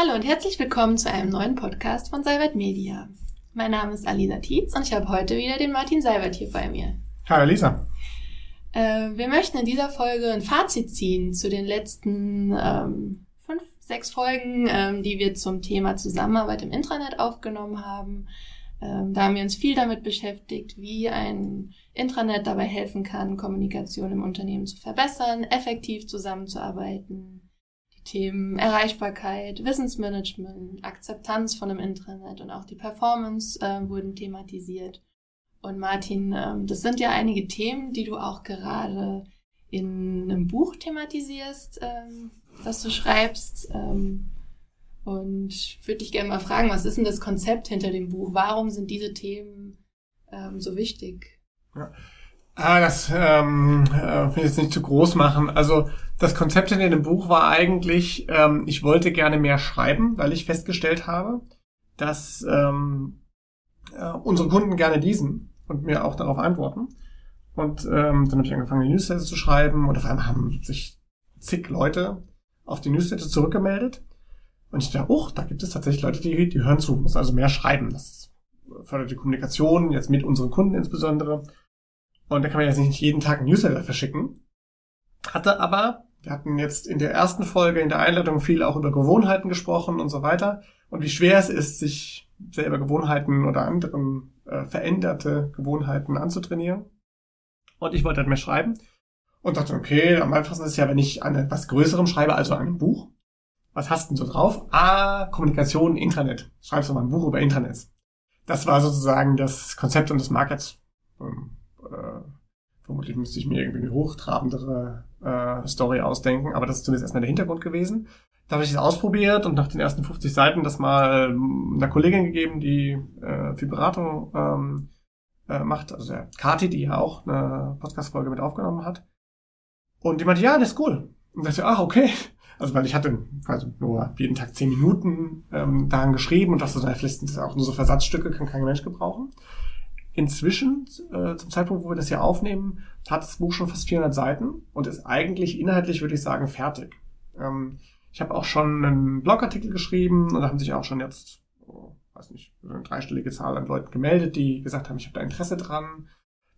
Hallo und herzlich willkommen zu einem neuen Podcast von Seibert Media. Mein Name ist Alisa Tietz und ich habe heute wieder den Martin Seibert hier bei mir. Hallo Alisa. Äh, wir möchten in dieser Folge ein Fazit ziehen zu den letzten ähm, fünf, sechs Folgen, ähm, die wir zum Thema Zusammenarbeit im Intranet aufgenommen haben. Ähm, da haben wir uns viel damit beschäftigt, wie ein Intranet dabei helfen kann, Kommunikation im Unternehmen zu verbessern, effektiv zusammenzuarbeiten. Themen Erreichbarkeit, Wissensmanagement, Akzeptanz von einem Intranet und auch die Performance äh, wurden thematisiert. Und Martin, ähm, das sind ja einige Themen, die du auch gerade in einem Buch thematisierst, ähm, das du schreibst. Ähm, und würde dich gerne mal fragen, was ist denn das Konzept hinter dem Buch? Warum sind diese Themen ähm, so wichtig? Ja. Ah, das ähm, äh, will ich jetzt nicht zu groß machen. Also das Konzept hinter dem Buch war eigentlich, ähm, ich wollte gerne mehr schreiben, weil ich festgestellt habe, dass ähm, äh, unsere Kunden gerne lesen und mir auch darauf antworten. Und ähm, dann habe ich angefangen, die Newsletter zu schreiben und auf einmal haben sich zig Leute auf die Newsletter zurückgemeldet. Und ich dachte, oh, da gibt es tatsächlich Leute, die, die hören zu, muss also mehr schreiben. Das fördert die Kommunikation, jetzt mit unseren Kunden insbesondere. Und da kann man jetzt nicht jeden Tag einen Newsletter verschicken. Hatte aber, wir hatten jetzt in der ersten Folge in der Einleitung viel auch über Gewohnheiten gesprochen und so weiter. Und wie schwer es ist, sich selber Gewohnheiten oder anderen äh, veränderte Gewohnheiten anzutrainieren. Und ich wollte halt mehr schreiben. Und dachte, okay, am einfachsten ist ja, wenn ich an etwas Größerem schreibe, also an einem Buch. Was hast du denn so drauf? Ah, Kommunikation, Intranet. Schreibst du mal ein Buch über Intranet. Das war sozusagen das Konzept und das Markets. Ähm, äh, vermutlich müsste ich mir irgendwie eine hochtrabendere äh, Story ausdenken, aber das ist zumindest erstmal der Hintergrund gewesen. Da habe ich es ausprobiert und nach den ersten 50 Seiten das mal einer Kollegin gegeben, die äh, viel Beratung ähm, äh, macht, also der Kati, die ja auch eine Podcast-Folge mit aufgenommen hat. Und die meinte, ja, das ist cool. Und ich dachte, ach, okay. Also weil ich hatte quasi nur jeden Tag zehn Minuten ähm, daran geschrieben und dachte, so, vielleicht sind das auch nur so Versatzstücke, kann kein Mensch gebrauchen. Inzwischen, äh, zum Zeitpunkt, wo wir das hier aufnehmen, hat das Buch schon fast 400 Seiten und ist eigentlich inhaltlich, würde ich sagen, fertig. Ähm, ich habe auch schon einen Blogartikel geschrieben und da haben sich auch schon jetzt, oh, weiß nicht, eine dreistellige Zahl an Leuten gemeldet, die gesagt haben, ich habe da Interesse dran.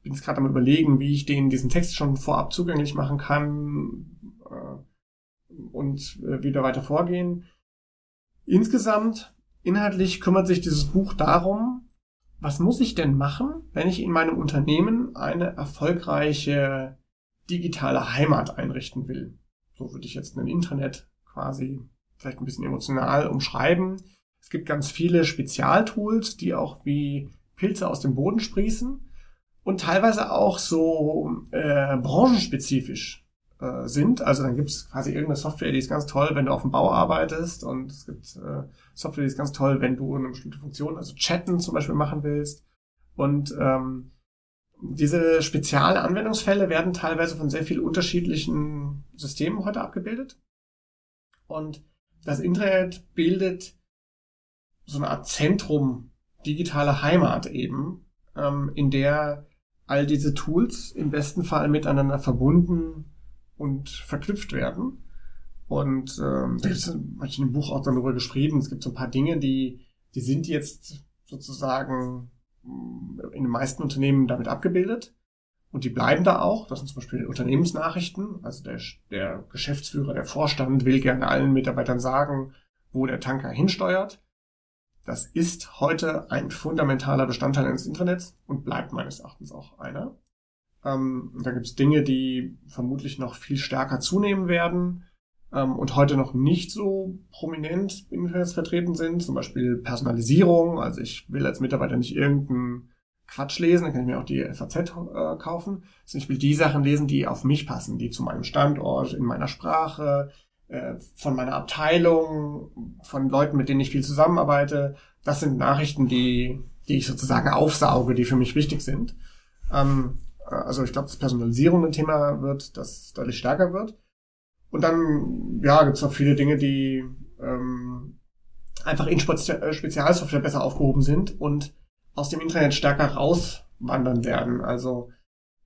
Bin jetzt gerade am überlegen, wie ich denen diesen Text schon vorab zugänglich machen kann äh, und äh, wieder weiter vorgehen. Insgesamt, inhaltlich kümmert sich dieses Buch darum, was muss ich denn machen, wenn ich in meinem Unternehmen eine erfolgreiche digitale Heimat einrichten will? So würde ich jetzt ein Intranet quasi vielleicht ein bisschen emotional umschreiben. Es gibt ganz viele Spezialtools, die auch wie Pilze aus dem Boden sprießen und teilweise auch so äh, branchenspezifisch äh, sind. Also dann gibt es quasi irgendeine Software, die ist ganz toll, wenn du auf dem Bau arbeitest und es gibt äh, Software, die ist ganz toll, wenn du eine bestimmte Funktion, also Chatten zum Beispiel machen willst. Und ähm, diese Spezialanwendungsfälle werden teilweise von sehr vielen unterschiedlichen Systemen heute abgebildet. Und das Internet bildet so eine Art Zentrum digitale Heimat eben, ähm, in der all diese Tools im besten Fall miteinander verbunden und verknüpft werden. Und ähm, da ist habe ich in dem Buch auch darüber geschrieben. Es gibt so ein paar Dinge, die, die sind jetzt sozusagen in den meisten Unternehmen damit abgebildet. Und die bleiben da auch. Das sind zum Beispiel Unternehmensnachrichten. Also der, der Geschäftsführer, der Vorstand will gerne allen Mitarbeitern sagen, wo der Tanker hinsteuert. Das ist heute ein fundamentaler Bestandteil eines Internets und bleibt meines Erachtens auch einer. Ähm, da gibt es Dinge, die vermutlich noch viel stärker zunehmen werden ähm, und heute noch nicht so prominent im Internet vertreten sind. Zum Beispiel Personalisierung. Also ich will als Mitarbeiter nicht irgendeinen Quatsch lesen, dann kann ich mir auch die FAZ äh, kaufen. Also ich will die Sachen lesen, die auf mich passen, die zu meinem Standort, in meiner Sprache, äh, von meiner Abteilung, von Leuten, mit denen ich viel zusammenarbeite. Das sind Nachrichten, die, die ich sozusagen aufsauge, die für mich wichtig sind. Ähm, also ich glaube, dass Personalisierung ein Thema wird, das deutlich stärker wird. Und dann, ja, gibt es noch viele Dinge, die ähm, einfach in Spezialsoftware besser aufgehoben sind und aus dem Internet stärker rauswandern werden. Also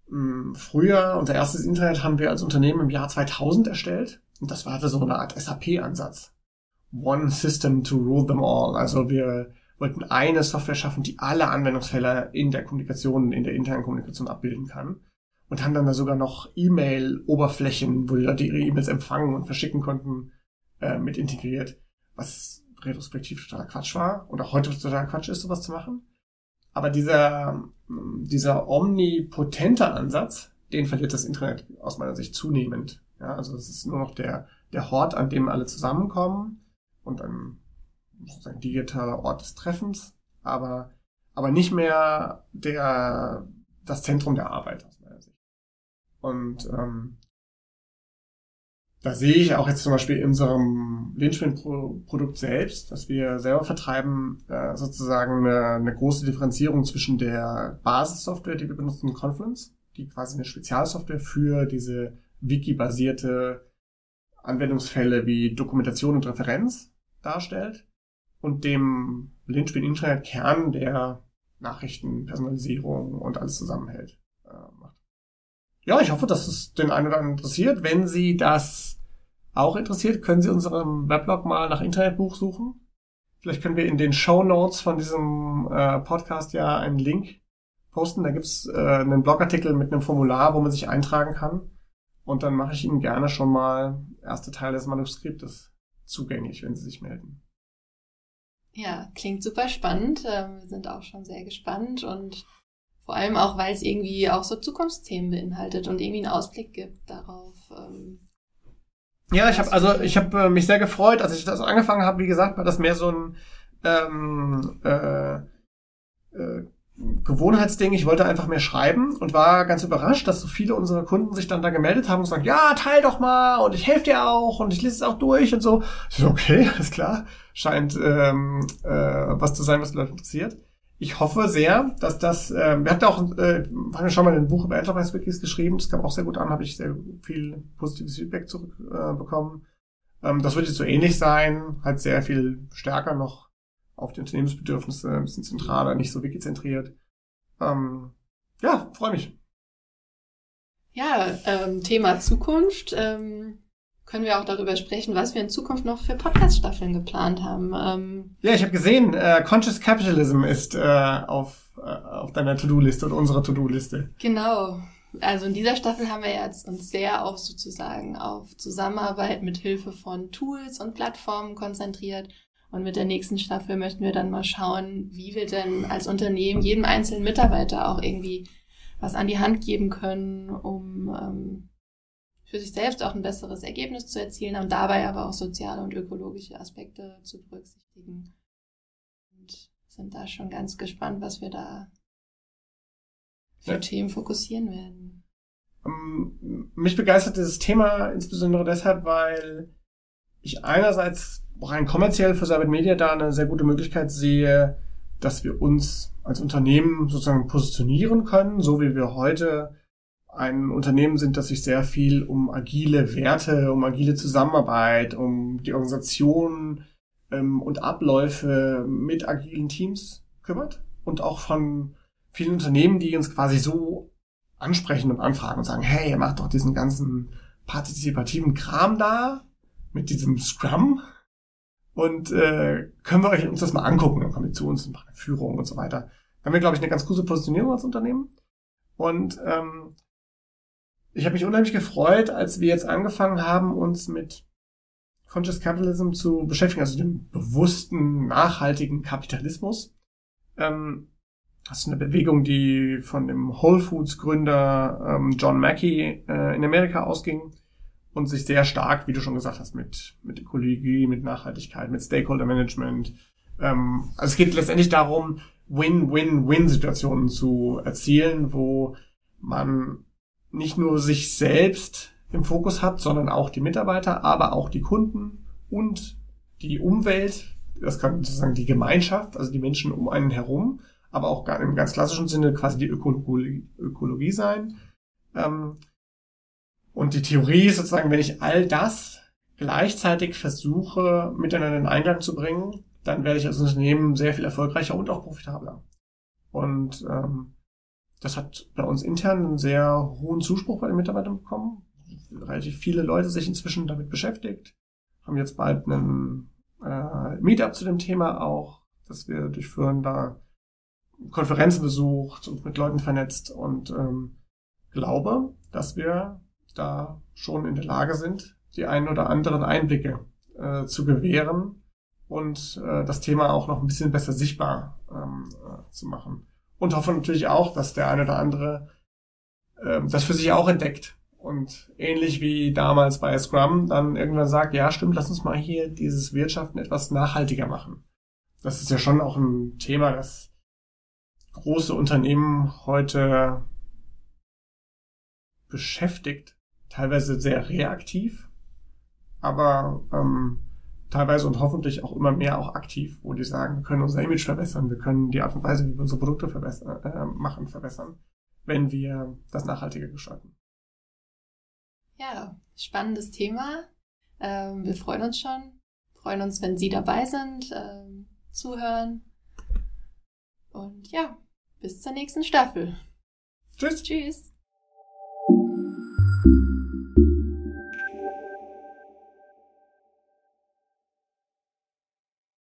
mh, hm, früher, unser erstes Internet haben wir als Unternehmen im Jahr 2000 erstellt und das war so eine Art SAP-Ansatz. one system to rule them all. Also wir wollten eine Software schaffen, die alle Anwendungsfälle in der Kommunikation, in der internen Kommunikation abbilden kann. Und haben dann da sogar noch E-Mail-Oberflächen, wo die Leute ihre E-Mails empfangen und verschicken konnten, äh, mit integriert. Was retrospektiv totaler Quatsch war und auch heute totaler Quatsch ist, sowas zu machen. Aber dieser, dieser omnipotente Ansatz, den verliert das Internet aus meiner Sicht zunehmend. Ja, also es ist nur noch der, der Hort, an dem alle zusammenkommen und ein sozusagen digitaler Ort des Treffens, aber, aber nicht mehr der, das Zentrum der Arbeit aus meiner Sicht. Und ähm, da sehe ich auch jetzt zum Beispiel in unserem Linchpin-Produkt selbst, dass wir selber vertreiben, äh, sozusagen eine, eine große Differenzierung zwischen der Basissoftware, die wir benutzen, Confluence, die quasi eine Spezialsoftware für diese Wiki-basierte Anwendungsfälle wie Dokumentation und Referenz darstellt und dem Linchpin-Internet-Kern, der Nachrichten, Personalisierung und alles zusammenhält, äh, macht. Ja, ich hoffe, dass es den einen oder anderen interessiert. Wenn Sie das auch interessiert, können Sie unseren Weblog mal nach Internetbuch suchen. Vielleicht können wir in den Show Notes von diesem äh, Podcast ja einen Link posten. Da gibt's äh, einen Blogartikel mit einem Formular, wo man sich eintragen kann. Und dann mache ich Ihnen gerne schon mal erste Teile des Manuskriptes zugänglich, wenn Sie sich melden. Ja, klingt super spannend. Ähm, wir sind auch schon sehr gespannt und vor allem auch, weil es irgendwie auch so Zukunftsthemen beinhaltet und irgendwie einen Ausblick gibt darauf. Ähm, ja, ich habe also ich habe äh, mich sehr gefreut, als ich das angefangen habe. Wie gesagt, war das mehr so ein ähm, äh, äh, Gewohnheitsding. Ich wollte einfach mehr schreiben und war ganz überrascht, dass so viele unserer Kunden sich dann da gemeldet haben und sagen, ja, teil doch mal und ich helfe dir auch und ich lese es auch durch und so. So, okay, alles klar. Scheint ähm, äh, was zu sein, was die Leute interessiert. Ich hoffe sehr, dass das, äh, wir hatten auch, äh, haben schon mal ein Buch über Enterprise Wikis geschrieben, das kam auch sehr gut an, habe ich sehr viel positives Feedback zurückbekommen. Äh, ähm, das wird jetzt so ähnlich sein, halt sehr viel stärker noch auf die Unternehmensbedürfnisse, ein bisschen zentraler, nicht so wikizentriert. Ähm, ja, freue mich. Ja, ähm, Thema Zukunft. Ähm, können wir auch darüber sprechen, was wir in Zukunft noch für Podcast-Staffeln geplant haben. Ähm, ja, ich habe gesehen, äh, Conscious Capitalism ist äh, auf, äh, auf deiner To-Do-Liste oder unserer To-Do-Liste. Genau. Also in dieser Staffel haben wir jetzt uns sehr auf sozusagen auf Zusammenarbeit mit Hilfe von Tools und Plattformen konzentriert und mit der nächsten Staffel möchten wir dann mal schauen, wie wir denn als Unternehmen jedem einzelnen Mitarbeiter auch irgendwie was an die Hand geben können, um ähm, für sich selbst auch ein besseres Ergebnis zu erzielen und dabei aber auch soziale und ökologische Aspekte zu berücksichtigen. Und sind da schon ganz gespannt, was wir da für ja. Themen fokussieren werden. Um, mich begeistert dieses Thema insbesondere deshalb, weil ich einerseits rein kommerziell für Cyber Media da eine sehr gute Möglichkeit sehe, dass wir uns als Unternehmen sozusagen positionieren können, so wie wir heute ein Unternehmen sind, das sich sehr viel um agile Werte, um agile Zusammenarbeit, um die Organisation ähm, und Abläufe mit agilen Teams kümmert und auch von vielen Unternehmen, die uns quasi so ansprechen und anfragen und sagen, hey, ihr macht doch diesen ganzen partizipativen Kram da mit diesem Scrum und äh, können wir euch uns das mal angucken. Dann kommen die zu uns und machen Führung und so weiter. Dann haben wir, glaube ich, eine ganz gute Positionierung als Unternehmen. Und ähm, ich habe mich unheimlich gefreut, als wir jetzt angefangen haben, uns mit Conscious Capitalism zu beschäftigen, also dem bewussten, nachhaltigen Kapitalismus. Ähm, das ist eine Bewegung, die von dem Whole Foods Gründer ähm, John Mackey äh, in Amerika ausging und sich sehr stark, wie du schon gesagt hast, mit, mit Ökologie, mit Nachhaltigkeit, mit Stakeholder Management. Ähm, also es geht letztendlich darum, Win-Win-Win-Situationen zu erzielen, wo man nicht nur sich selbst im Fokus hat, sondern auch die Mitarbeiter, aber auch die Kunden und die Umwelt, das kann sozusagen die Gemeinschaft, also die Menschen um einen herum, aber auch im ganz klassischen Sinne quasi die Ökologie, Ökologie sein. Ähm, und die Theorie ist sozusagen, wenn ich all das gleichzeitig versuche, miteinander in Einklang zu bringen, dann werde ich als Unternehmen sehr viel erfolgreicher und auch profitabler. Und ähm, das hat bei uns intern einen sehr hohen Zuspruch bei den Mitarbeitern bekommen. Relativ viele Leute sich inzwischen damit beschäftigt, haben jetzt bald einen äh, Meetup zu dem Thema auch, dass wir durchführen da Konferenzen besucht und mit Leuten vernetzt und ähm, glaube, dass wir da schon in der Lage sind, die einen oder anderen Einblicke äh, zu gewähren und äh, das Thema auch noch ein bisschen besser sichtbar ähm, äh, zu machen. Und hoffe natürlich auch, dass der eine oder andere äh, das für sich auch entdeckt und ähnlich wie damals bei Scrum dann irgendwann sagt, ja stimmt, lass uns mal hier dieses Wirtschaften etwas nachhaltiger machen. Das ist ja schon auch ein Thema, das große Unternehmen heute beschäftigt, teilweise sehr reaktiv, aber ähm, teilweise und hoffentlich auch immer mehr auch aktiv, wo die sagen, wir können unser Image verbessern, wir können die Art und Weise, wie wir unsere Produkte verbessern, äh, machen, verbessern, wenn wir das nachhaltiger gestalten. Ja, spannendes Thema. Ähm, wir freuen uns schon, freuen uns, wenn Sie dabei sind, ähm, zuhören. Und ja, bis zur nächsten Staffel. Tschüss. Tschüss.